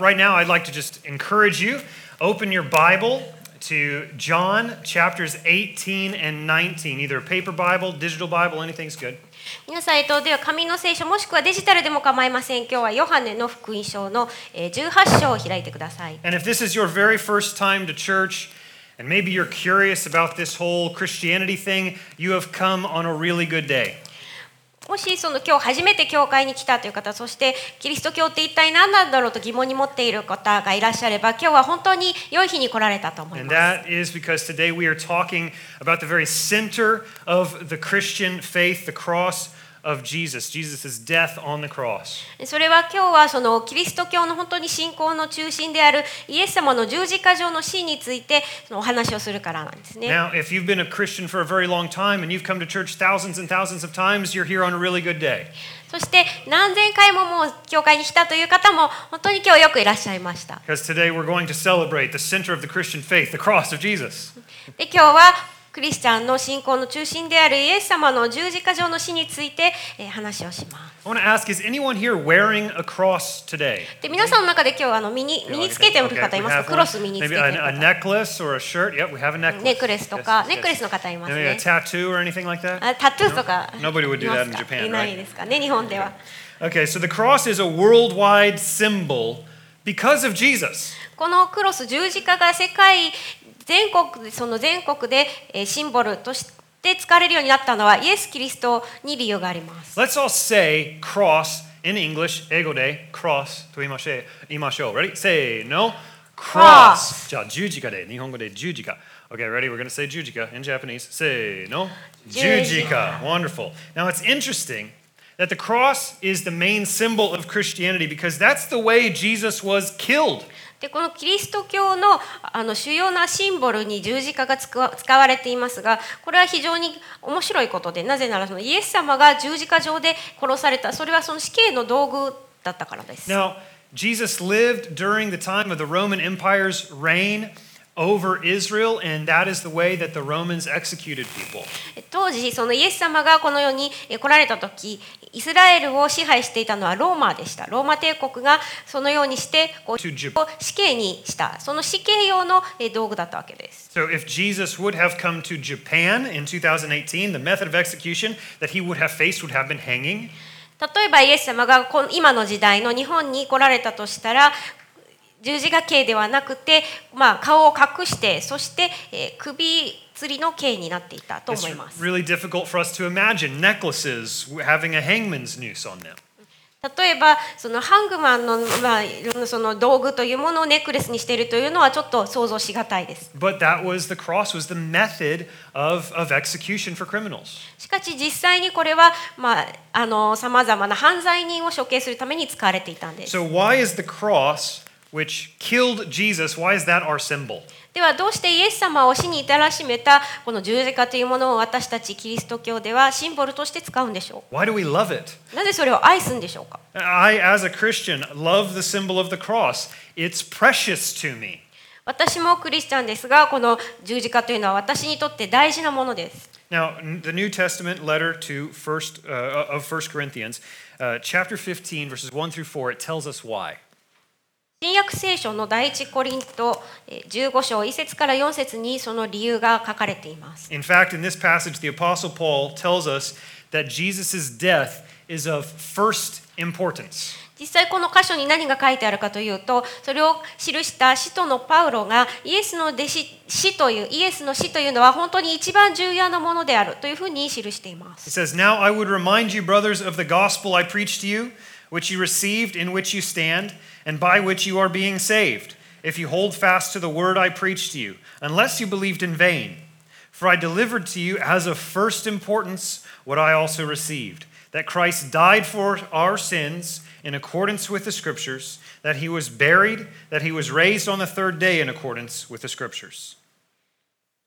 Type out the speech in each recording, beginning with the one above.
right now, I'd like to just encourage you open your Bible to John chapters 18 and 19, either a paper Bible, digital Bible, anything's good. 皆さん、えっと、では紙の聖書もしくはデジタルでも構いません今日はヨハネの福音書のえー18章を開いてください And if this is your very first time to church, and maybe you're curious about this whole Christianity thing, you have come on a really good day. もしその今日初めて教会に来たという方そしてキリスト教って一体何なんだろうと疑問に持っている方がいらっしゃれば今日は本当に良い日に来られたと思います And that is because today we are talking about the very center of the Christian faith, the cross of Jesus, Jesus' death on the cross. それは今日はそのキリスト教の本当に信仰の中心であるイエス様の十字架上の死についてそのお話をするからなんですね。Now, if you've been a Christian for a very long time and you've come to church thousands and thousands of times, you're here on a really good day. そして何千回ももう教会に来たという方も本当に今日よくいらっしゃいました。Because today we're going to celebrate the center of the Christian faith, the cross of Jesus. で今日はクリスチャンの信仰の中心であるイエス様の十字架上の死について、えー話をします。I want to ask is anyone here wearing a cross today? で皆さんの中で今日あの身に身につけている方いますかク.ロス身につけ Maybe ている a, a 方 necklace or a shirt. Yep, we have a necklace. ネックレスと Yes, か yes. ネックレスの方います Maybe a ね tattoo or anything like that? あタトゥーとか Nobody would do that す in か Japan, いない right? ですかね日本では Okay, so the cross is a worldwide symbol because of Jesus. このクロス十字架が世界全国でその全国でえーシンボルとして使われるようになったのはイエス・キリストに理由があります Let's all say cross in English, 英語で cross と言いましょう。言いましょう。Ready? Say no. Cross. じゃあ十字架で、日本語で十字架。Okay, ready? We're going to say 十字架 in Japanese. Say no. 十字架。Wonderful. Now it's interesting that the cross is the main symbol of Christianity because that's the way Jesus was killed. でこのキリスト教のあの主要なシンボルに十字架が使われていますがこれは非常に面白いことでなぜならそのイエス様が十字架上で殺されたそれはその死刑の道具だったからです。Now, Jesus lived during the time of the Roman Empire's reign over Israel, and that is the way that the Romans executed people. 当時そのイエス様がこの世にえ来られた時イスラエルを支配していたのはローマでしたローマ帝国がそのようにしてこう.死刑にしたその死刑用のえ道具だったわけです So, if Jesus would have come to Japan in 2018, the method of execution that he would have faced would have been hanging. 例えばイエス様が今の時代の日本に来られたとしたら十字架刑ではなくて、まあ、顔を隠してそして、えー首吊りの刑になっていたと思います really difficult for us to imagine necklaces having a hangman's noose on them. 例えばそのハングマンの,、まあ、その道具というものをネックレスにしているというのはちょっと想像しがたいです But that was the cross, was the method of, of execution for criminals. しかし実際にこれはさまざまな犯罪人を処刑するために使われていたんです So, why is the cross, which killed Jesus, why is that our symbol? ではどうしてイエス様を死に至らしめたこの十字架というものを私たちキリスト教ではシンボルとして使うんでしょ Why do we love it? うなぜそれを愛すんでしょうか I, as a Christian, love the symbol of the cross. It's precious to me. 私もクリスチャンですがこの十字架というのは私にとって大事なものです Now, n- the New Testament letter to first uh, of First Corinthians, uh, chapter 15, verses 1 through 4, it tells us why. 新約聖書の第一コリントえー15章1節から4節にその理由が書かれています In fact, in this passage, the Apostle Paul tells us that Jesus' death is of first importance. 実際この箇所に何が書いてあるかというとそれを記した使徒のパウロがイエスの弟子死というイエスの死というのは本当に一番重要なものであるというふうに記していま It す says, Now I would remind you, brothers, of the gospel I preached to you, which you received, in which you stand, and by which you are being saved, if you hold fast to the word I preached to you, unless you believed in vain. For I delivered to you as of first importance what I also received that Christ died for our sins in accordance with the Scriptures, that he was buried, that he was raised on the third day in accordance with the Scriptures.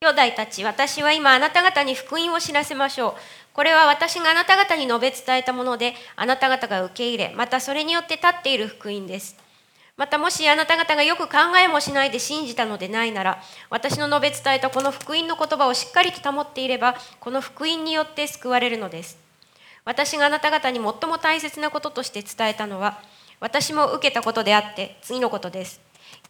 兄弟たち私は今あなた方に福音を知らせましょう これは私があなた方に述べ伝えたものであなた方が受け入れまたそれによって立っている福音です。またもしあなた方がよく考えもしないで信じたのでないなら私の述べ伝えたこの福音の言葉をしっかりと保っていればこの福音によって救われるのです。私があなた方に最も大切なこととして伝えたのは私も受けたことであって次のことです。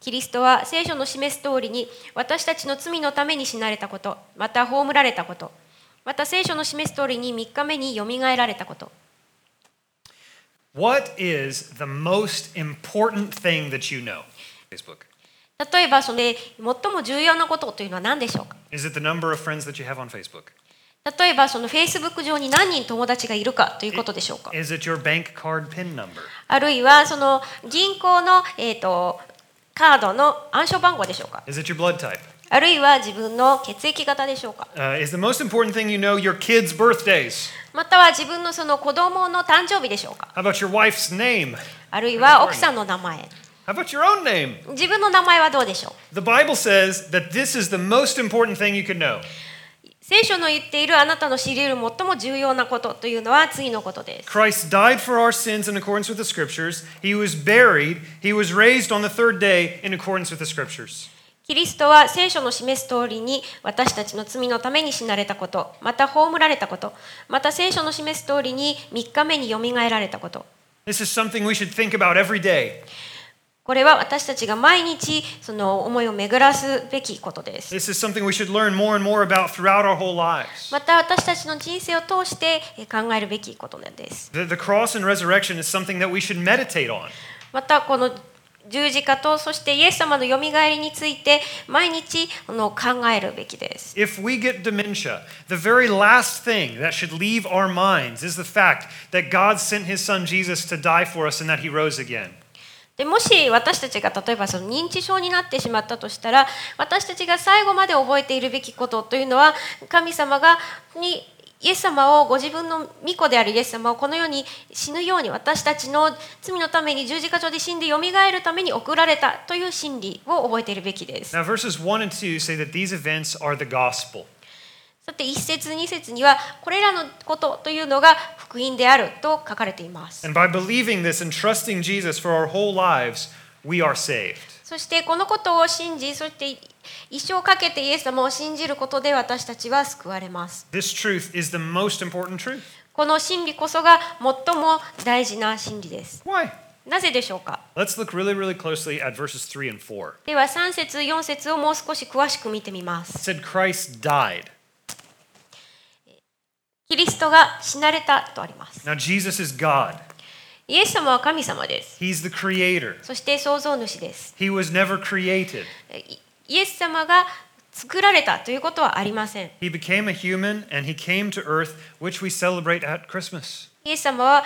キリストは聖書の示す通りに私たちの罪のために死なれたことまた葬られたことまた聖書の示す通りに3日目によみがえられたこと What is the most important thing that you know? Facebook. 例えばそれ最も重要なことというのは何でしょうか Is it the number of friends that you have on Facebook? 例えばその Facebook 上に何人友達がいるかということでしょうか Is it your bank card PIN number? あるいはその銀行の、えー、とカードの暗証番号でしょうか Is it your blood type? あるいは自分の血液型でしょうか Uh, is the most important thing you know your kids' birthdays? または自分のその子供の誕生日でしょうか How about your wife's name? あるいは奥さんの名前 How about your own name? 自分の名前はどうでしょう The Bible says that this is the most important thing you can know. 聖書の言っているあなたの知り得る最も重要なことというのは次のことです Christ died for our sins in accordance with the scriptures. He was buried. He was raised on the third day in accordance with the scriptures. キリストは聖書の示す通りに私たちの罪のために死なれたこと、また葬られたこと、また聖書の示す通りに3日目によみがえられたこと。This is something これは私たちが毎日その思いを巡らすべきことです。また私たちの人生を通して考えるべきことなんです。また、この十字架とそしてイエス様のよみがえりについて毎日あの考えるべきです。If we get dementia, the very last thing that should leave our minds is the fact that God sent his son Jesus to die for us and that he rose again. でもし私たちが例えばその認知症になってしまったとしたら私たちが最後まで覚えているべきことというのは神様がにイエス様をご自分の御子であるイエス様をこの世に死ぬように私たちの罪のために十字架上で死んでよみがえるために送られたという真理を覚えているべきです。Now, verses 1 and 2 say that these events are the gospel. さて一節二節にはこれらのことというのが福音であると書かれています。And by believing this and trusting Jesus for our whole lives, we are saved. そしてこのことを信じそして一生かけてイエス様を信じることで私たちは救われます。This truth is the most important truth. この真理こそが最も大事な真理です。Why? なぜでしょうか Let's look really, really closely at verses 3 and 4. では3節4節をもう少し詳しく見てみま It す。said Christ died. キリストが死なれたとあります。Now, Jesus is God, イエス様は神様です。He's the creator. そして創造主です。He was never created. イエス様が作られたということはありません。イエス様は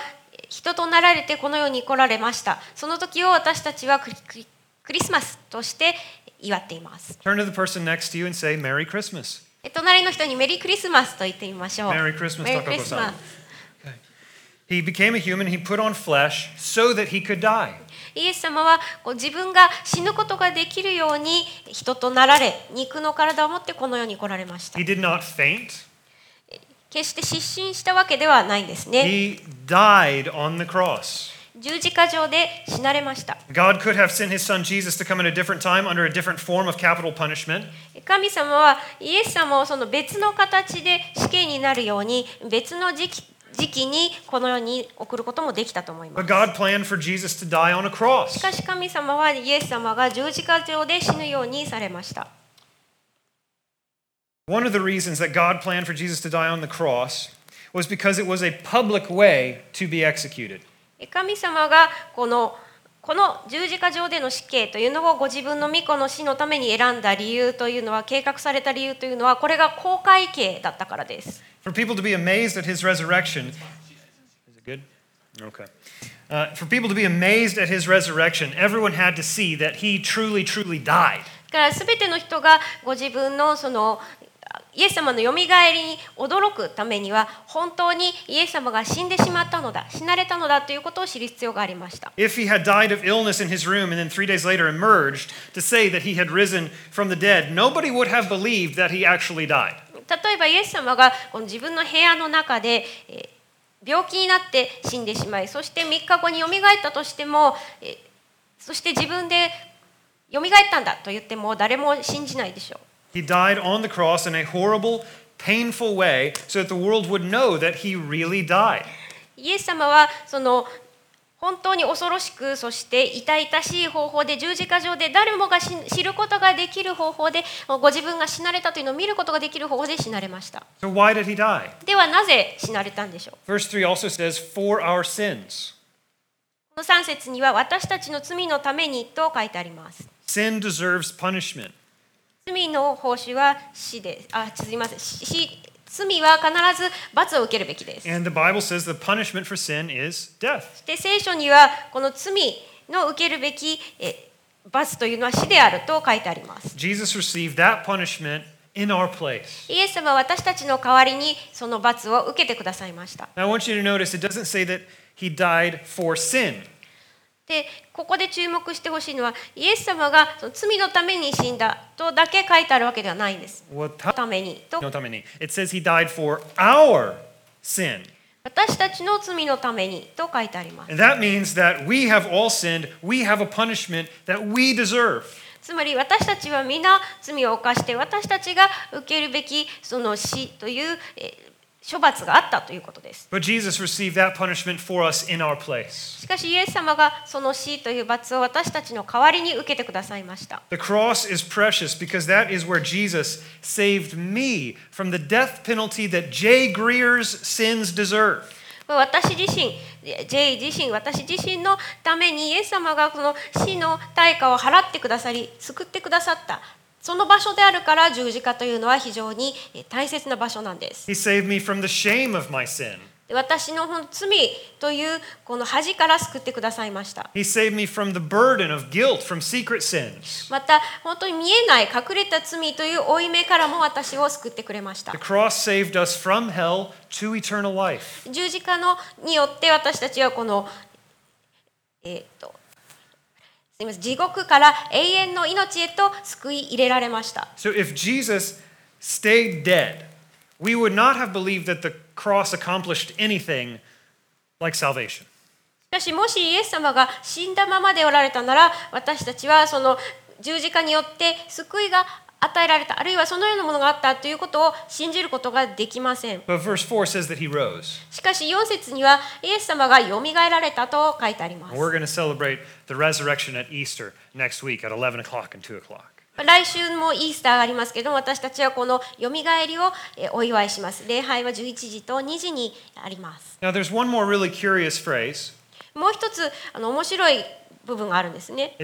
人となられてこのように来られました。その時を私たちはクリ,ク,リクリスマスとして祝っています。Turn to the person next to you and say Merry Christmas. 隣の人にメリークリスマスと言ってみましょう。メリークリスマス、タカコさん。Okay. He became a human, he put on flesh so that he could die. イエス様はこう自分が死ぬことができるように人となられ肉の体を持ってこの世に来られました He did not faint, 決して失神したわけではないんですね He died on the cross. 十字架上で死なれました God could have sent His Son Jesus to come at a different time under a different form of capital punishment. 神様はイエス様をその別の形で死刑になるように別の時期時期にこの世に送ることもできたと思います.しかし神様はイエス様が十字架上で死ぬようにされました One of the reasons that God planned for Jesus to die on the cross was because it was a public way to be executed. 神様がこのこの十字架上での死刑というのをご自分の御子の死のために選んだ理由というのは計画された理由というのはこれが公開刑だったからです。For people to be amazed at his resurrection. Is it good? Okay. Uh, for people to be amazed at his resurrection, everyone had to see that he truly, truly died. だから全ての人がご自分のそのイエス様のよみがえりに驚くためには本当にイエス様が死んでしまったのだ死なれたのだということを知る必要がありました。If he had died of illness in his room and then three days later emerged to say that he had risen from the dead, nobody would have believed that he actually died. 例えばイエス様がこの自分の部屋の中で、えー病気になって死んでしまいそして3日後によみがえったとしても、えーそして自分でよみがえったんだと言っても誰も信じないでしょう He died on the cross in a horrible, painful way so that the world would know that he really died. イエス様はその本当に恐ろしくそして痛々しい方法で十字架上で誰もがし知ることができる方法でご自分が死なれたというのを見ることができる方法で死なれました So why did he die? ではなぜ死なれたんでしょう Verse 3 also says, for our sins. この3節には私たちの罪のためにと書いてあります Sin deserves punishment. 罪の報酬は死ですあすみません死罪は必ず罰を受けるべきです And the Bible says the punishment for sin is death. で聖書にはこの罪の受けるべきえ罰というのは死であると書いてあります Jesus received that punishment in our place. イエス様は私たちの代わりにその罰を受けてくださいました Now I want you to notice it doesn't say that he died for sin. でここで注目してほしいのはイエス様がその罪のために死んだとだけ書いてあるわけではないんです。ためにと no, ために. It says he died for our sin. 私たちの罪のためにと書いてあります。That means that we have all sinned. We have a punishment that we deserve. つまり私たちは皆罪を犯して私たちが受けるべきその死というえー処罰があったということです。But Jesus received that punishment for us in our place. しかしイエス様がその死という罰を私たちの代わりに受けてくださいました。The cross is precious because that is where Jesus saved me from the death penalty that Jay Greer's sins deserve. 私自身、ジェイ自身、私自身のためにイエス様がこの死の対価を払ってくださり、救ってくださった。その場所であるから十字架というのは非常にえ大切な場所なんです。He saved me from the shame of my sin. で私のほん罪というこの恥から救ってくださいました。He saved me from the burden of guilt from secret sins. また本当に見えない隠れた罪という負い目からも私を救ってくれました The。cross saved us from hell to eternal life. 十字架のによって私たちはこのえーっと地獄から永遠の命へと救い入れられました。So if Jesus stayed dead, we would not have believed that the cross accomplished anything like salvation. しかしもしイエス様が死んだままでおられたなら私たちはその十字架によって救いが与えられたあるいはそのようなものがあったということを信じることができません。しかし4節にはイエス様がよみがえられたと書いてあります。来週もイースターありますけど私たちはこのよみがえりをお祝いします。礼拝は11時と2時にあります。もう一つあの面白い部分があるんですね。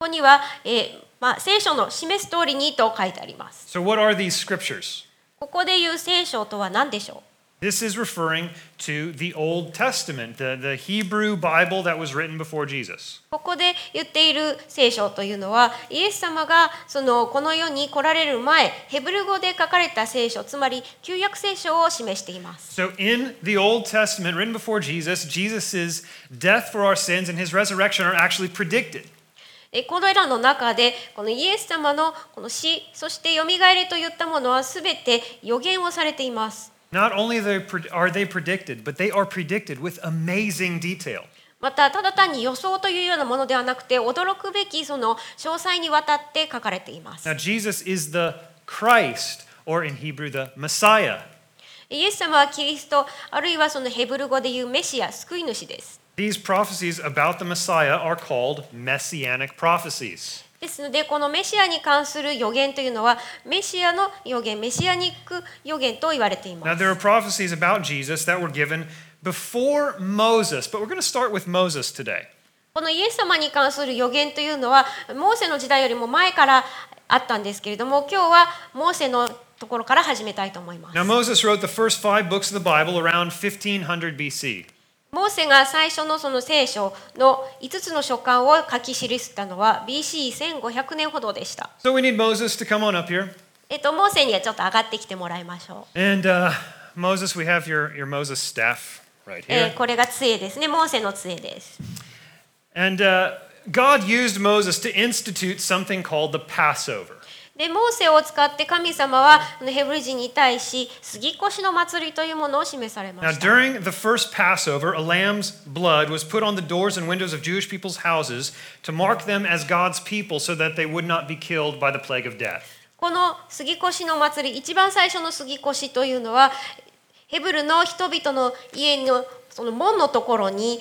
ここには、えーまあ、聖書の示す通りにと書いてあります So, what are these scriptures? ここで言う聖書とは何でしょう This is referring to the Old Testament, the, the Hebrew Bible that was written before Jesus. ここで言っている聖書というのはイエス様がそのこの世に来られる前ヘブル語で書かれた聖書つまり旧約聖書を示しています So, in the Old Testament written before Jesus, Jesus' death for our sins and his resurrection are actually predicted. えこれらの中でこのイエス様のこの死そしてよみがえりといったものは全て予言をされています Not only are they pre- are they predicted, but they are predicted with amazing detail. またただ単に予想というようなものではなくて驚くべきその詳細にわたって書かれています Now, Jesus is the Christ, or in Hebrew, the Messiah. イエス様はキリストあるいはそのヘブル語でいうメシア救い主です These prophecies about the Messiah are called messianic prophecies. ですのでこのメシアに関する予言というのはメシアの予言メシアニック予言と言われてい Now, ます there are prophecies about Jesus that were given before Moses, but we're going to start with Moses today. このイエス様に関する予言というのはモーセの時代よりも前からあったんですけれども今日はモーセのところから始めたいと思います Now, Moses wrote the first five books of the Bible around 1500 BC. モーセが最初のその聖書の5つの書簡を書き記したのは BC1500 年ほどでした。So, we need Moses to come on up here. えっと、モーセにはちょっと上がってきてもらいましょう。And uh, Moses, we have your, your Moses staff right え here. ーこれが杖ですね。モーセの杖です。And uh, God used Moses to institute something called the Passover. で、モーセを使って神様はヘブル人に対し杉越の祭りというものを示されま Now, した。during the first Passover, a lamb's blood was put on the doors and windows of Jewish people's houses to mark them as God's people so that they would not be killed by the plague of death. この杉越の祭り、一番最初の杉越というのは、ヘブルの人々の家のその門のところに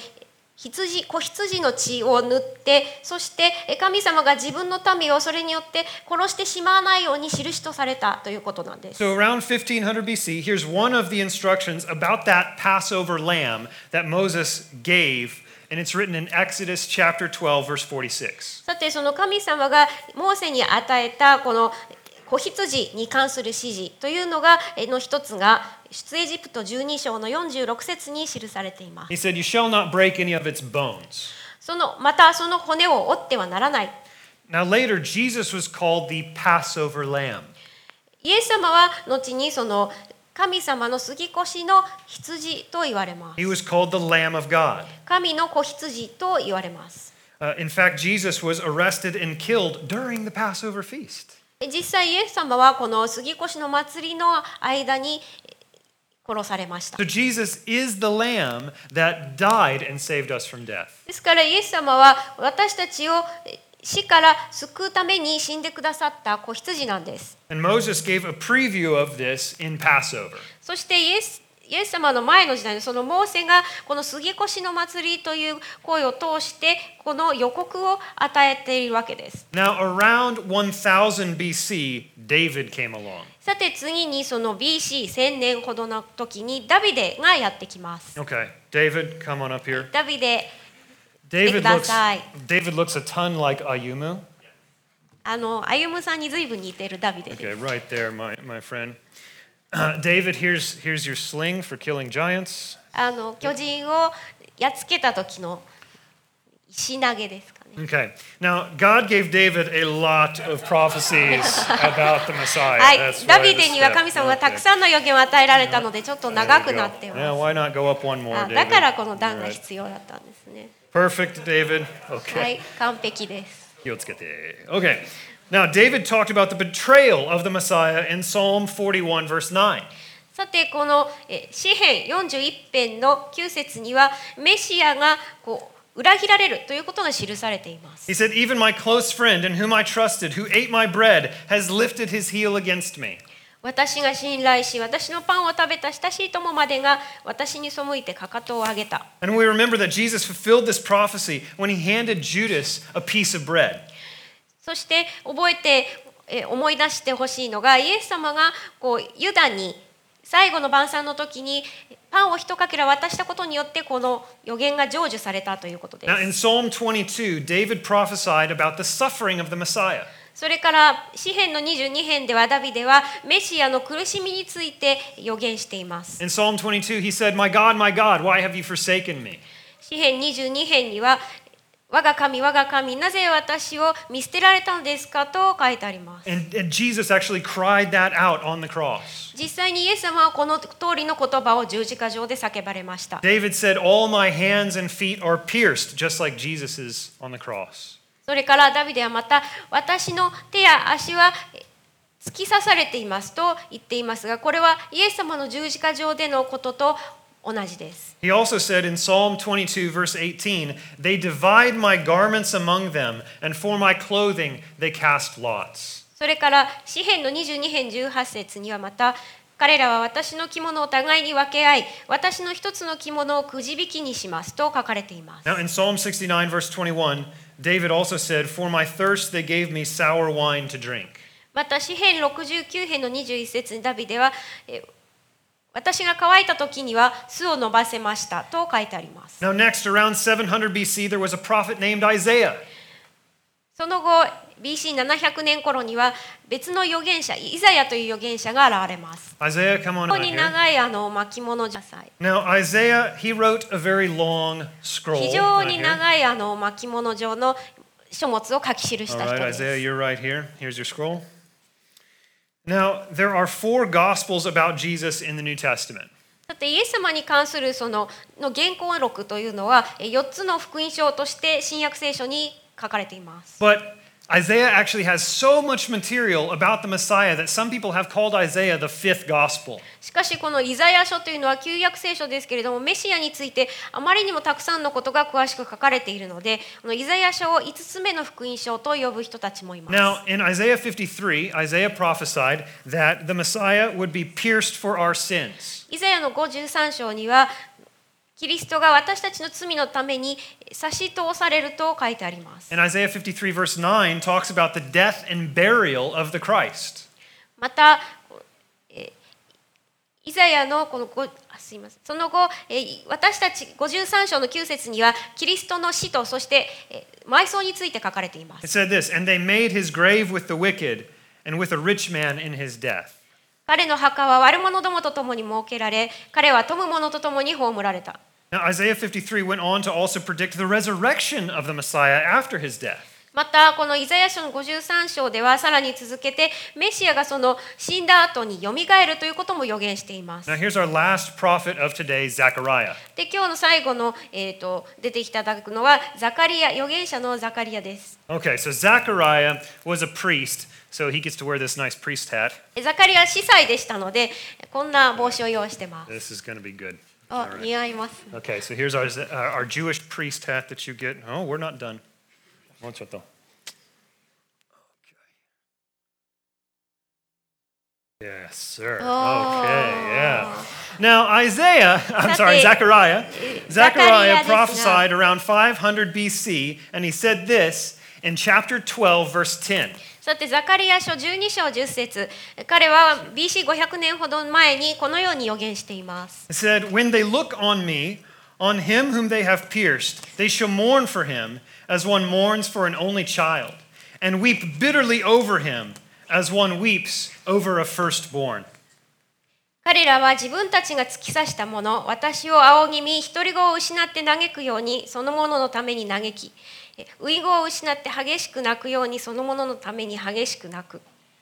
羊子羊の血を塗ってそしてえ神様が自分の民をそれによって殺してしまわないように印とされたということなんです。So around 1500 BC, here's one of the instructions about that Passover lamb that Moses gave, and it's written in Exodus chapter 12, verse 46. さてその神様がモーセに与えたこの子羊に関する指示というのがえの一つが出エジプト12章の46節に記されています He said, You shall not break any of its bones. そのまたその骨を折ってはならない Now, later, Jesus was called the Passover lamb. イエス様は後にその神様の杉越の羊と言われます He was called the Lamb of God. 神の子羊と言われます Uh, in fact, Jesus was arrested and killed during the Passover feast. 実際イエス様はこの杉越の祭りの間に殺されました So, Jesus is the lamb that died and saved us from death. ですからイエス様は私たちを死から救うために死んでくださった子羊なんです And Moses gave a preview of this in Passover. そしてイエスイエス様の前の時代にそのモーセがこの杉越の祭りという声を通してこの予告を与えているわけです Now, around 1000 BC, David came along. さて次にその BC1000 年ほどの時にダビデがやってきます Okay, David, come on up here. ダビデ David looks. David looks a ton like Ayumu. あの歩夢さんに随分似ているダビデです Okay, right there, my, my friend. Uh, David, here's, here's your sling for killing giants. あの巨人をやっつけた時の石投げですかね Okay, now God gave David a lot of prophecies about the Messiah. はい That's、ダ why ビ the デには step. 神様がたく Okay. さんの予言を与えられたのでちょっと There 長 we く go. なってま Yeah, す。why not go up one more, あ David? だからこの段が Alright. 必要だったんですね。Perfect, David. は Okay. い、完璧です。Yotsukete. Okay. Now, David talked about the betrayal of the Messiah in Psalm 41, verse 9. さてこのえ詩編41編の9節にはメシアがこう裏切られるということが記されています。 He said, Even my close friend in whom I trusted, who ate my bread, has lifted his heel against me. 私が信頼し私のパンを食べた親しい友までが私に背いてかかとを上げた。 And we remember that Jesus fulfilled this prophecy when he handed Judas a piece of bread. そして覚えてえ思い出してほしいのがイエス様がこうユダに最後の晩餐の時にパンを一かけら渡したことによってこの予言が成就されたということで Now, in す。Psalm 22, David prophesied about the suffering of the Messiah. それから詩編の22編ではダビデはメシアの苦しみについて予言しています。In Psalm 22, he said, My God, my God, why have you forsaken me? 詩編22編には我が神我が神なぜ私を見捨てられたのですか？と書いてあります。And, and Jesus actually cried that out on the cross. 実際にイエス様はこの通りの言葉を十字架上で叫ばれました。David said, All my hands and feet are pierced, just like Jesus's on the cross. それからダビデはまた私の手や足はえ突き刺されていますと言っていますがこれはイエス様の十字架上でのことと同じです。He also said in Psalm 22, verse 18, They divide my garments among them, and for my clothing they cast lots. それから詩編の22編18節にはまた彼らは私の着物を互いに分け合い私の一つの着物をくじ引きにしますと書かれています。Now, in Psalm 69, verse 21, David also said, For my thirst they gave me sour wine to drink. また詩編69編の21節にダビデはえ私が乾いた時には巣を伸ばせましたと書いてあります。Now, next, around 700 BC, there was a prophet named Isaiah. その後 BC700 年頃には別の預言者イザヤという預言者が現れます。Isaiah, come on ここに.長いあの巻物じゃさい。Now, Isaiah, he wrote a very long scroll. 非常 right に.長いあの巻物状の書物を書き記し All た right, 人で Isaiah, す。you're right here. Here's your scroll. Now, there are four gospels about Jesus in the New Testament. さてイエス様に関するそのの原稿録というのは4つの福音書として新約聖書に書かれています。But Isaiah actually has so much material about the Messiah that some people have called Isaiah the fifth gospel. しかしこのイザヤ書というのは旧約聖書ですけれどもメシアについてあまりにもたくさんのことが詳しく書かれているのでこのイザヤ書を5つ目の福音書と呼ぶ人たちもいます。Now, in Isaiah 53, Isaiah prophesied that the Messiah would be pierced for our sins. イザヤの53章にはキリストが私たちの罪のために差し通されると書いてあります。And Isaiah 53, verse 9, talks about the death and burial of the Christ. また、えーイザヤのこのごあすいませんその後、えー私たち53章の9節にはキリストの死とそして、えー埋葬について書かれていま It す。said this And they made his grave with the wicked and with a rich man in his death. 彼の墓は悪者どもと共に設けられ、彼は富む者と共に葬られた。Now, Isaiah 53 went on to also predict the resurrection of the Messiah after his death. またこのイザヤ書の53章ではさらに続けてメシアがその死んだ後によみがえるということも予言しています。Now, here's our last prophet of today, Zechariah. で今日の最後の、えー、と出ていただくのはザカリア預言者のザカリアです。Okay, so Zechariah was a priest, so he gets to wear this nice priest hat. ザカリア司祭でしたのでこんな帽子を用意してます。This is going to be good. あ All right. 似合います。 Okay, so here's our, uh, our Jewish priest hat that you get. Oh, we're not done. One shot though. Okay. Yes, sir. Oh. Okay, yeah. Now, Isaiah, I'm sorry, Sa te- Zechariah, Zechariah Zechariah desu na. prophesied around 500 BC, and he said this in chapter 12, verse 10. さてザカリア書12章10節彼は BC500 年ほど前にこのように予言しています。It said, When they look on me, on him whom they have pierced, they shall mourn for him as one mourns for an only child, and weep bitterly over him as one weeps over a firstborn. 彼らは自分たちが突き刺したもの、私を仰ぎ見、独り子を失って嘆くように、そのもののために嘆き、え遺語を失って激しく泣くように、そのもののために激しく泣く。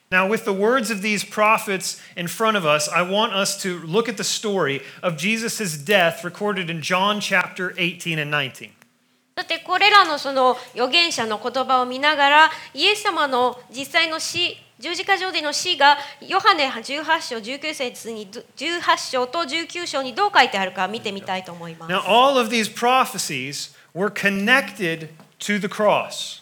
Now, with the words of these prophets in front of us, I want us to look at the story of Jesus' death recorded in John chapter 18 and 19. さて、これらのその預言者の言葉を見ながら、イエス様の実際の死、十字架上での死が、ヨハネ18章19節に、18章と19章にどう書いてあるか見てみたいと思います。Now, all of these prophecies were connected to the cross.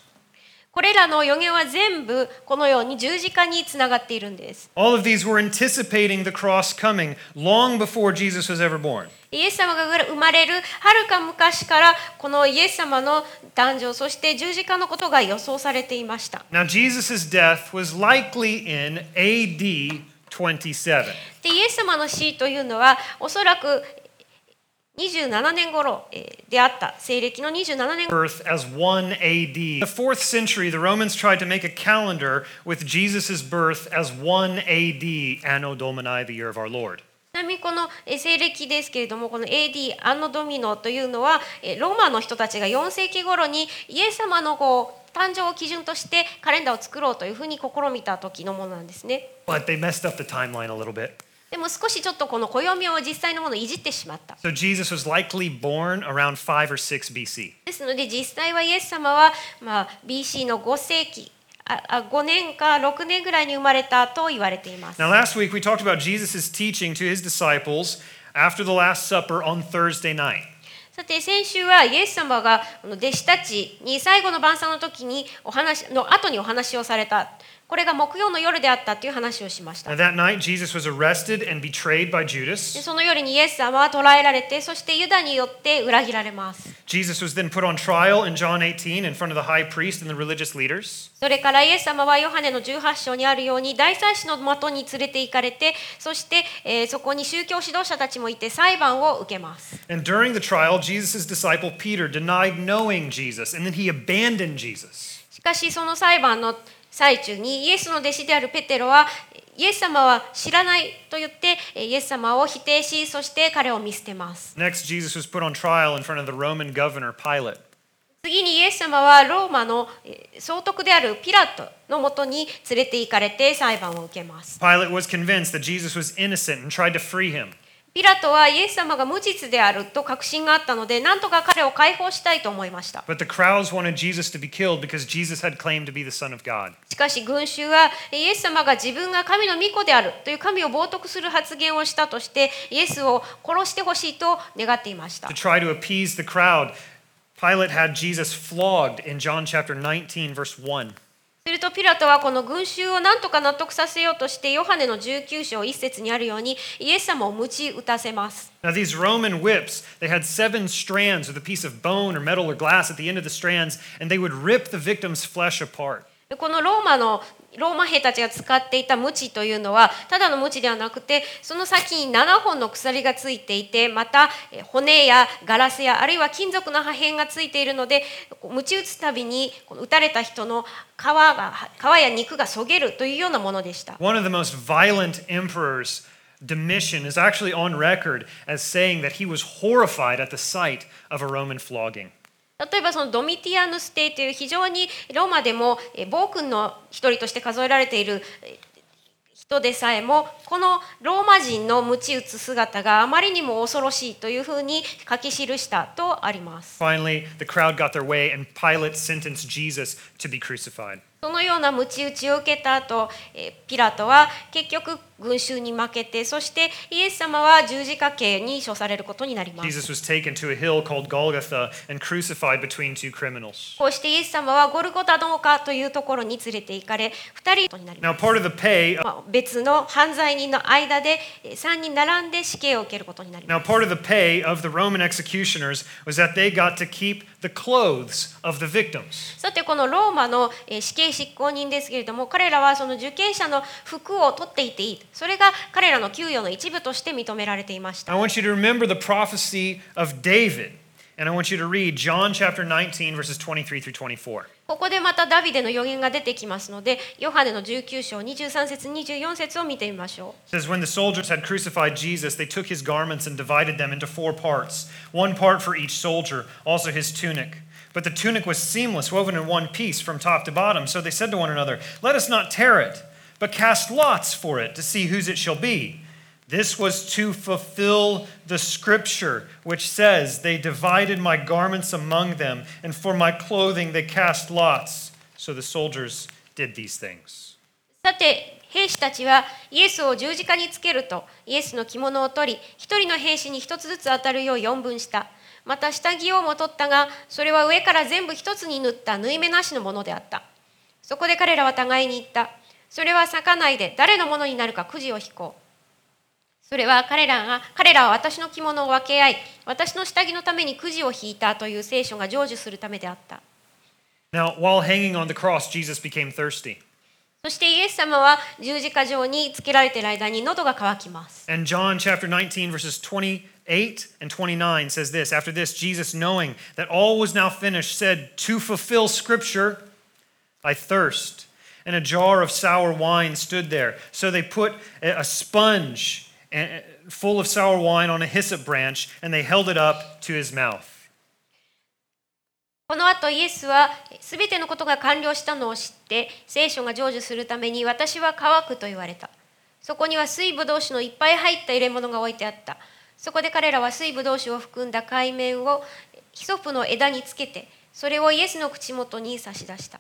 これらの予言は全部このように十字架につながっているんです。All of these were anticipating the cross coming long before Jesus was ever born. イエス様が生まれるはるか昔からこのイエス様の誕生そして十字架のことが予想されていました。Now, Jesus' death was likely in AD 27. でイエス様の死というのはおそらく27年頃えーであった西暦の27年 Birth as 1 AD. In the fourth century, the Romans tried to make a calendar with Jesus' birth as 1 AD, Anno Domini, the year of our Lord. ちなみにこのえー西暦ですけれどもこの AD アンノドミノというのはえーローマの人たちが4世紀頃にイエス様のこう誕生を基準としてカレンダーを作ろうというふうに試みた時のものなんですね。But they messed up the timeline a little bit. でも少しちょっとこの暦を実際のものをいじってしまった。So、ですので実際はイエス様は、まあ、BC の5世紀。5年か6年ぐらいに生まれたと言われています。Now, さて、先週はイエス様が弟子たちに最後の晩餐の時にお話の後にお話をされた。これが木曜の夜であったという話をしました that night, Jesus was arrested and betrayed by で Judas. その夜にイエス様は捕らえられてそしてユダによって裏切られます Jesus was then put on trial in John 18 in front of the high priest and the religious leaders. それからイエス様はヨハネの18章にあるように大祭司のもとに連れて行かれてそして、えーそこに宗教指導者たちもいて裁判を受けます And during the trial, Jesus' disciple Peter denied knowing Jesus, and then he abandoned Jesus. しかしその裁判の最中にイエスの弟子であるペテロはイエス様は知らないと言ってイエス様を否定しそして彼を見捨てます。次にイエス様はローマの総督であるピラトのもとに連れて行かれて裁判を受けます。ピラトは信じていたイエス様を解放したいと思っていました。ピラトはイエス様が無実であると確信があったので、なんとか彼を解放したいと思いました。しかし、群衆はイエス様が自分が神の御子であるという神を冒涜する発言をしたとして、イエスを殺してほしいと願っていました。To try to するとピラトはこの群衆を何とか納得させようとしてヨハネの19章1節にあるようにイエス様を鞭打たせます。Now, these Roman whips, they had seven strands with a piece of bone or metal or glass at the end of the strands, and they would rip the victim's flesh apart. でこのローマのローマ兵たちが使っていた鞭というのはただの鞭ではなくてその先に7本の鎖がついていてまたえ骨やガラスやあるいは金属の破片がついているので鞭打つたびに打たれた人の皮が皮や肉がそげるというようなものでした。One of the most violent emperors, Domitian, is actually on record as saying that he was horrified at the sight of a Roman flogging. 例えばそのドミティアヌス帝という非常にローマでも暴君の一人として数えられている人でさえもこのローマ人の鞭打つ姿があまりにも恐ろしいというふうに書き記したとあります。Finally, the crowd got their way, and Pilate sentenced Jesus to be crucified. そのような鞭打ちを受けた後えピラトは結局群衆に負けてそしてイエス様は十字架刑に処されることになります。Jesus was taken to a hill called Golgotha and crucified between two criminals. こうしてイエス様はゴルゴタの丘というところに連れて行かれ2人とになります。Now, まあ、別の犯罪人の間で3人並んで死刑を受けることになります。now part of the pay of the Roman executioners was that they got to keep the clothes of the victims. さてこのローマのえー死刑執行人ですけれども彼らはその受刑者の服を取っていていいそれが彼らの給与の一部として認められていました I want you to remember the prophecy of David, and I want you to read John chapter 19, verses 23 through 24. ここでまたダビデの予言が出てきますのでヨハネの19章23節24節を見てみましょう It says, When the soldiers had crucified Jesus, they took his garments and divided them into four parts, one part for each soldier, also his tunic. But the tunic was seamless, woven in one piece from top to bottom. So they said to one another, Let us not tear it, but cast lots for it to see whose it shall be. This was to fulfill the scripture, which says, They divided my garments among them, and for my clothing they cast lots. So the soldiers did these things. さて兵士たちはイエスを十字架につけるとイエスの着物を取り一人の兵士に一つずつ当たるよう四分したまた下着をも取ったがそれは上から全部一つに縫った縫い目なしのものであったそこで彼らは互いに言ったそれは裂かないで誰のものになるかくじを引こう それは彼らが彼らは私の着物を分け合い私の下着のためにくじを引いたという聖書が成就するためであった Now, while hanging on the cross, Jesus became thirsty. そしてイエス様は十字架上につけられている間に喉が渇きます And John chapter 19, verses 28 and 29 says this After this, Jesus, knowing that all was now finished, said, To fulfill scripture, I thirst. And a jar of sour wine stood there. So they put a a sponge eh, full of sour wine on a hyssop branch, and they held it up to his mouth. この後イエスはすべてのことが完了したのを知って聖書が成就するために私は乾くと言われたそこには水ぶどう酒のいっぱい入った入れ物が置いてあったそこで彼らは水ぶどう酒を含んだ海面をヒソプの枝につけてそれをイエスの口元に差し出した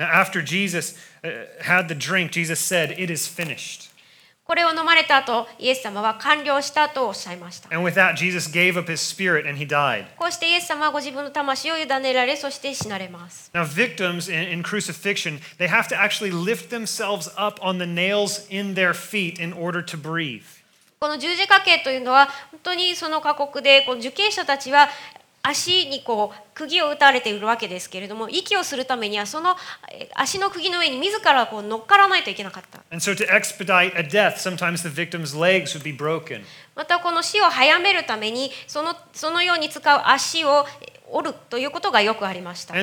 after Jesus uh, had the drink, Jesus said, It is finished. これを飲まれた後イエス様は完了したとおっしゃいました And with that, Jesus gave up his spirit and he died. こうしてイエス様はご自分の魂を委ねられそして死なれます Now, victims in, in crucifixion, they have to actually lift themselves up on the nails in their feet in order to breathe. この十字架刑というのは本当にその過酷でこの受刑者たちは足にこう釘を打たれているわけですけれども、息をするためにはその足の釘の上に自らこう乗っからないといけなかった。So、またこの死を早めるためにその、そのように使う足を折るということがよくありました。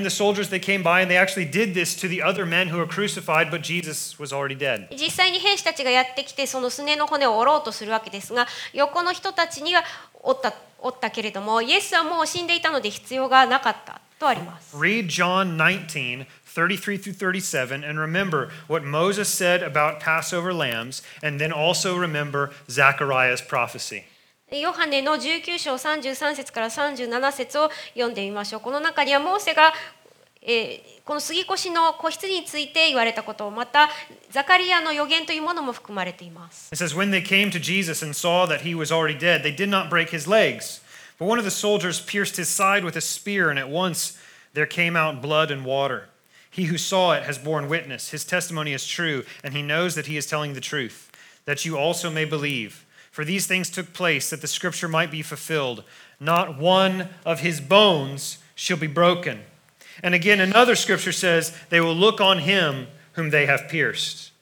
実際に兵士たちがやってきて、そのすねの骨を折ろうとするわけですが、横の人たちには、折った折ったけれどもイエスはもう死んでいたので必要がなかったとあります Read John 19, 33 through 37, and remember what Moses said about Passover lambs, and then also remember Zechariah's prophecy. ヨハネの19章33節から37節を読んでみましょう。この中にはモーセが、えーこの杉越の子羊について言われたことまたザカリアの予言というものも含まれています。 It says, When they came to Jesus and saw that he was already dead, they did not break his legs. But one of the soldiers pierced his side with a spear, and at once there came out blood and water. He who saw it has borne witness. His testimony is true, and he knows that he is telling the truth, that you also may believe. For these things took place that the scripture might be fulfilled. Not one of his bones shall be broken. And again, another scripture says, They will look on him whom they have pierced.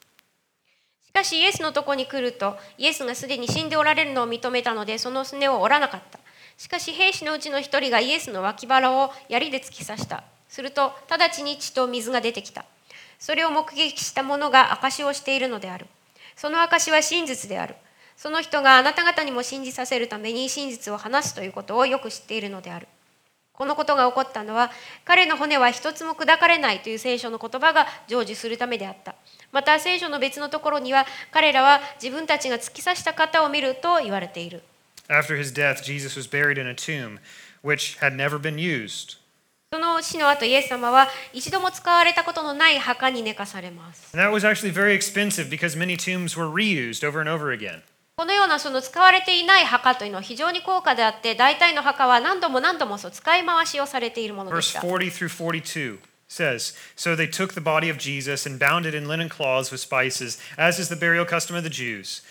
しかしイエスのとこに来るとイエスがすでに死んでおられるのを認めたのでそのすねを折らなかった。しかし兵士のうちの一人がイエスの脇腹を槍で突き刺した。すると直ちに血と水が出てきた。それを目撃した者が証をしているのである。その証は真実である。その人があなた方にも信じさせるために真実を話すということをよく知っているのである。このことが起こったのは彼の骨は一つも砕かれないという聖書の言葉が成就するためであったまた聖書の別のところには彼らは自分たちが突き刺した方を見ると言われている After his death, Jesus was buried in a tomb which had never been used. その死の後イエス様は一度も使われたことのない墓に寝かされます And that was actually very expensive because many tombs were reused over and over again. このようなその使われていない墓というのは非常に高価であって大体の墓は何度も何度もそう使い回しをされているもので Verse した 40 through 42 says So they took the body of Jesus and bound it in linen cloths with spices, as is the burial custom of the Jews.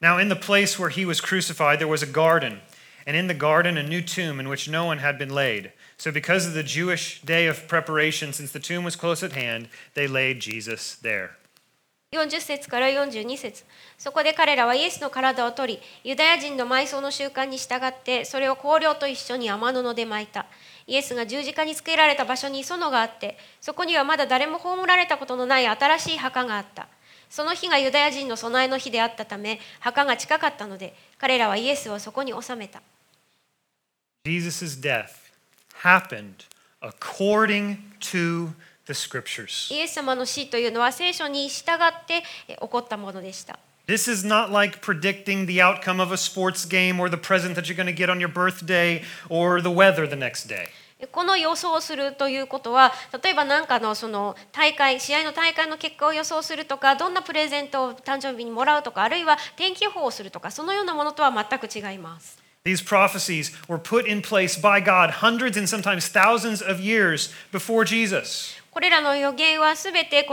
Now, in the place where he was crucified, there was a garden, and in the garden a new tomb in which no one had been laid. So, because of the Jewish day of preparation, since the tomb was close at hand, they laid Jesus there. 40節から42節。そこで彼らはイエスの体を取りユダヤ人の埋葬の習慣に従ってそれを香料と一緒に雨布で巻いた。イエスが十字架につけられた場所に園があってそこにはまだ誰も葬られたことのない新しい墓があった。その日がユダヤ人の備えの日であったため墓が近かったので彼らはイエスをそこに収めた。Jesus' death happened according to the scriptures. イエス様の死というのは聖書に従ってえ起こったものでした This is not like predicting the outcome of a sports game or the present that you're going to get on your birthday or the weather the next day. この予想するということは例えば何かのその大会試合の大会の結果を予想するとかどんなプレゼントを誕生日にもらうとかあるいは天気予報をするとかそのようなものとは全く違います。These prophecies were put in place by God hundreds and sometimes thousands of years before Jesus. これらの予言はすべて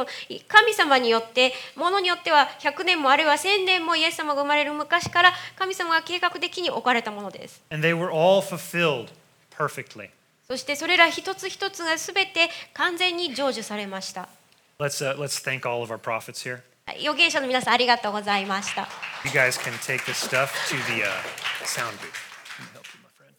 神様によってものによっては100年もあるいは1000年もイエス様が生まれる昔から神様が計画的に置かれたものです。And they were all fulfilled perfectly. そしてそれら一つ一つがすべて完全に成就されました。Let's, uh, let's thank all of our prophets here. 預言者の皆さんありがとうございました。You guys can take this stuff to the uh, sound booth. Let me help you, my friend.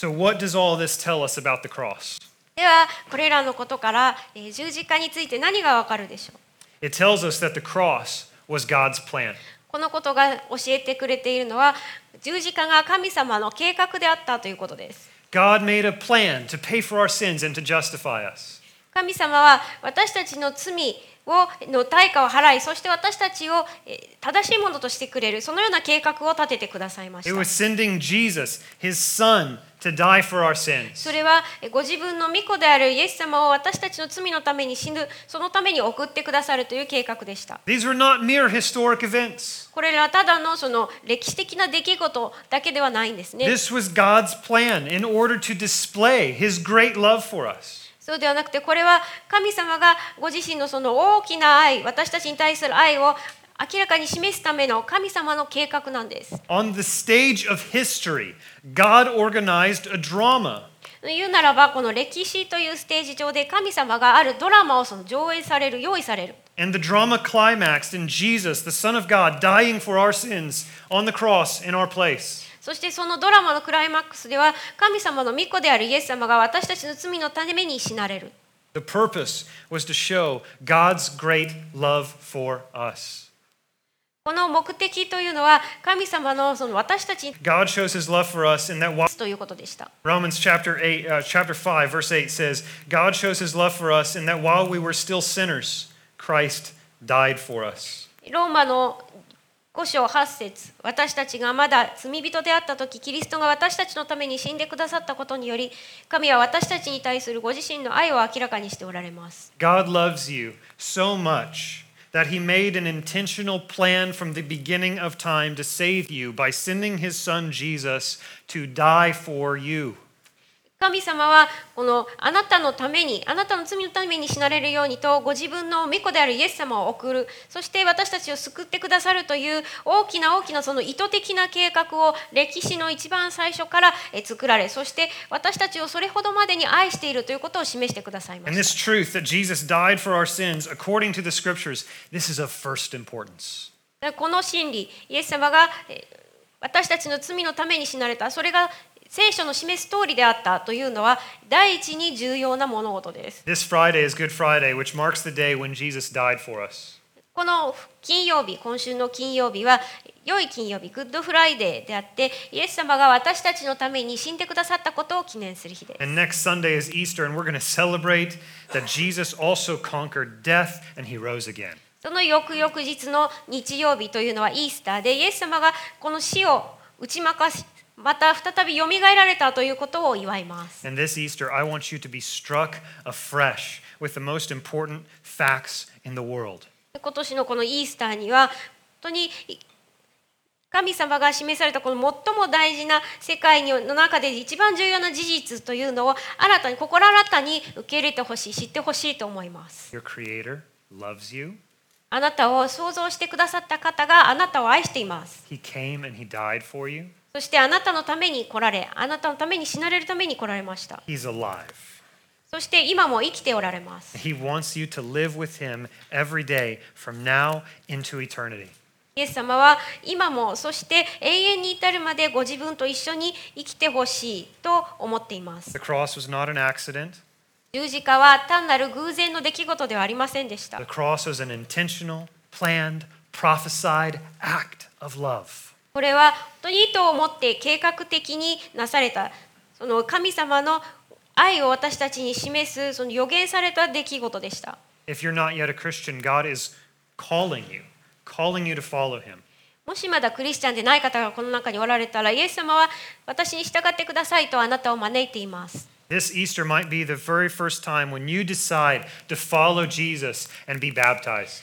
So, what does all this tell us about the cross? ではこれらのことから、えー十字架について何がわかるでしょう It tells us that the cross was God's plan. このことが教えてくれているのは十字架が神様の計画であったということです God made a plan to pay for our sins and to justify us. 神様は私たちの罪をの対価を払いそして私たちをえー正しいものとしてくれるそのような計画を立ててくださいまし It た was sending Jesus, his son, to die for our sins. それはえーご自分の御子であるイエス様を私たちの罪のために死ぬそのために送ってくださるという計画でした These were not mere historic events. これらはただのその歴史的な出来事だけではないんですね This was God's plan in order to display his great love for us. そうではなくてこれは神様がご自身のその大きな愛私たちに対する愛を明らかに示すための神様の計画なんです。On the stage of history, God organized a drama. 言うならばこの歴史というステージ上で神様があるドラマをその上映される用意される And the drama climaxed in Jesus, the Son of God, dying for our sins on the cross in our place. そしてそのドラマのクライマックスでは神様の御子であるイエス様が私たちの罪のために死なれる The purpose was to show God's great love for us. この目的というのは神様のその私たちに God shows his love for us in that while ということでした Romans chapter 8 uh, chapter 5 verse 8 says, God shows his love for us in that while we were still sinners, Christ died for us. ローマの5章8節私たちがまだ罪人であった時キリストが私たちのために死んでくださったことにより神は私たちに対するご自身の愛を明らかにしておられます God loves you so much that he made an intentional plan from the beginning of time to save you by sending his son Jesus to die for you. 神様はこのあなたのためにあなたの罪のために死なれるようにとご自分の御子であるイエス様を送る。そして私たちを救ってくださるという大きな大きなその意図的な計画を歴史の一番最初からえ作られそして私たちをそれほどまでに愛しているということを示してくださいま And so this truth that Jesus died for our sins, according to the scriptures, this is of first importance. またこの真理イエス様がえ私たちの罪のために死なれた。それが聖書の示す通りであったというのは第一に重要な物事です This Friday is Good Friday, which marks the day when Jesus died for us. この金曜日、今週の金曜日は、良い金曜日、 Good Friday であって、イエス様が私たちのために死んでくださったことを記念する日です。And next Sunday is Easter, and we're going to celebrate that Jesus also conquered death and he rose again. その翌々日の日曜日というのはイースターで、イエス様がこの死を打ち負かし、また再びよみがえられたということを祝います。And this Easter, I want you to be struck afresh with the most important facts in the world. 今年のこのイースターには、本当に神様が示されたこの最も大事な世界の中で一番重要な事実というのを新たに心新たに受け入れてほしい知ってほしいと思います Your Creator loves you, あなたを創造してくださった方があなたを愛しています He came and He died for you. そしてあなたのために来られあなたのために死なれるために来られました He's alive. そして今も生きておられます He wants you to live with Him every day from now into eternity. イエス様は今もそして永遠に至るまでご自分と一緒に生きてほしいと思っています The cross was not an accident, 十字架は単なる偶然の出来事ではありませんでした the cross was an intentional, planned, prophesied act of love. これは本当に意図を持って計画的になされたその神様の愛を私たちに示すその予言された出来事でした If you're not yet a Christian, God is calling you, calling you to follow Him. もしまだクリスチャンでない方がこの中におられたらイエス様は私に従ってくださいとあなたを招いています This Easter might be the very first time when you decide to follow Jesus and be baptized.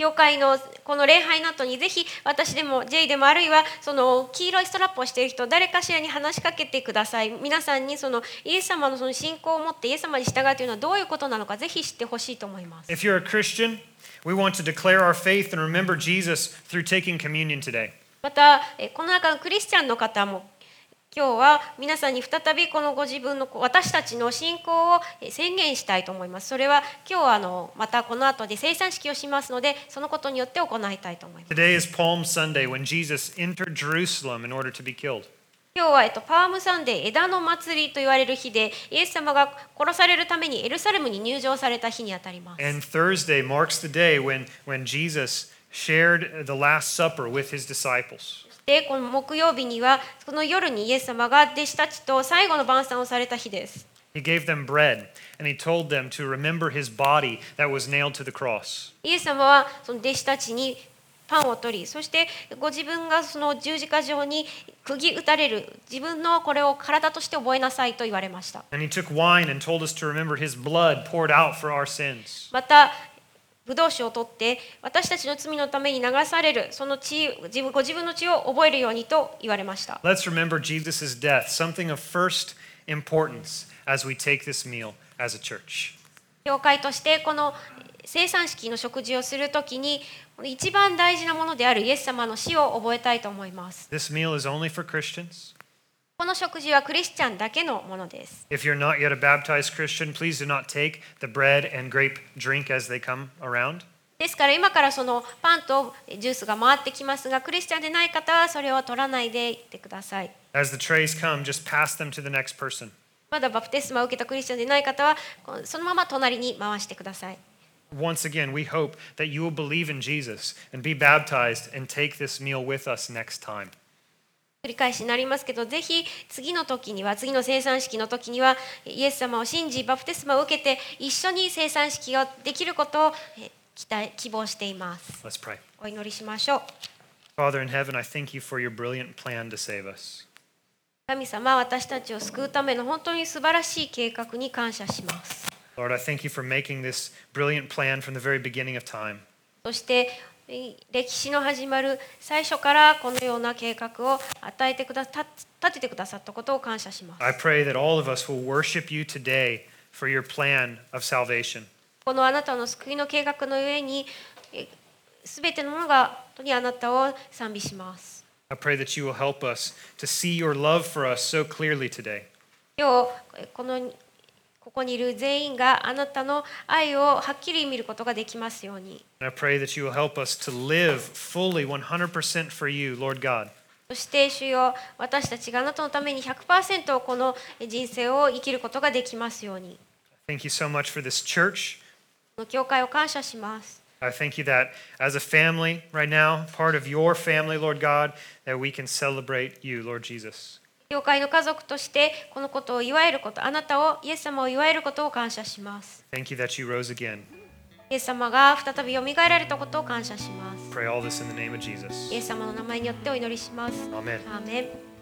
教会のこの礼拝の後にぜひ私でも J でもあるいはその黄色いストラップをしている人誰かしらに話しかけてください皆さんにそのイエス様のその信仰を持ってイエス様に従うというのはどういうことなのかぜひ知ってほしいと思います If you're a Christian, we want to declare our faith and remember Jesus through taking communion today. またえこの中のクリスチャンの方も今日は皆さんに再びこのご自分の私たちの信仰をえ宣言したいと思いますそれは今日あのまたこの後で生産式をしますのでそのことによって行いたいと思います Today is Palm Sunday when Jesus entered Jerusalem in order to be killed. 今日は、えっと、パームサンデー枝の祭りと言われる日でイエス様が殺されるためにエルサレムに入場された日にあたります And Thursday marks the day when, when Jesus shared the Last Supper with his disciples. でこの木曜日にはこの夜にイエス様が弟子たちと最後の晩餐をされた日です。イエス様はその弟子たちにパンを取り、そしてご自分がその十字架上に釘打たれる自分のこれを体として覚えなさいと言われました。また、ブドウ酒を取って私たちの罪のために流されるその血自分ご自分の血を覚えるようにと言われました Let's remember Jesus' death, something of first importance as we take this meal as a church. 教会としてこの生産式の食事をするときに一番大事なものであるイエス様の死を覚えたいと思います This meal is only for Christians. この食事はクリスチャンだけのものです If you're not yet a baptized Christian, please do not take the bread and grape drink as they come around. ですから今からそのパンとジュースが回ってきますがクリスチャンでない方はそれを取らないでいってください As the trays come, just pass them to the next person. まだバプテスマを受けたクリスチャンでない方はそのまま隣に回してください once again, we hope that you will believe in Jesus and be baptized and take this meal with us next time. 繰り返しになりますけど、ぜひ次の時には、次の生産式の時には、イエス様を信じ、バプテスマを受けて、一緒に生産式ができることをえ期待希望しています。Let's pray. お祈りしましょう。Father in heaven, I thank you for your brilliant plan to save us. 神様、私たちを救うための本当に素晴らしい計画に感謝します。Lord, I thank you for making this brilliant plan from the very beginning of time. そしてえ歴史の始まる最初からこのような計画を与えてくだた立ててくださったことを感謝します。I pray that all of us will worship you today for your plan of salvation. このあなたの救いの計画の上にすべてのものが本当にあなたを賛美します。I pray that you will help us to see your love for us so clearly today. 今日えこのここにいる全員があなたの愛をはっきり見ることができますように。I pray that you will help us to live fully 100% for you, Lord God. そして主よ私たちがあなたのために100%この人生を生きることができますように。Thank you so much for this church. この教会を感謝します。I thank you that as a family right now, part of your family, Lord God, that we can celebrate you, Lord Jesus. 教会の家族としてこのことを祝えること、あなたを、イエス様を祝えることを感謝します。Thank you that you rose again. イエス様が再びよみがえられたことを感謝します。Pray all this in the name of Jesus. イエス様の名前によってお祈りします。Amen. アーメン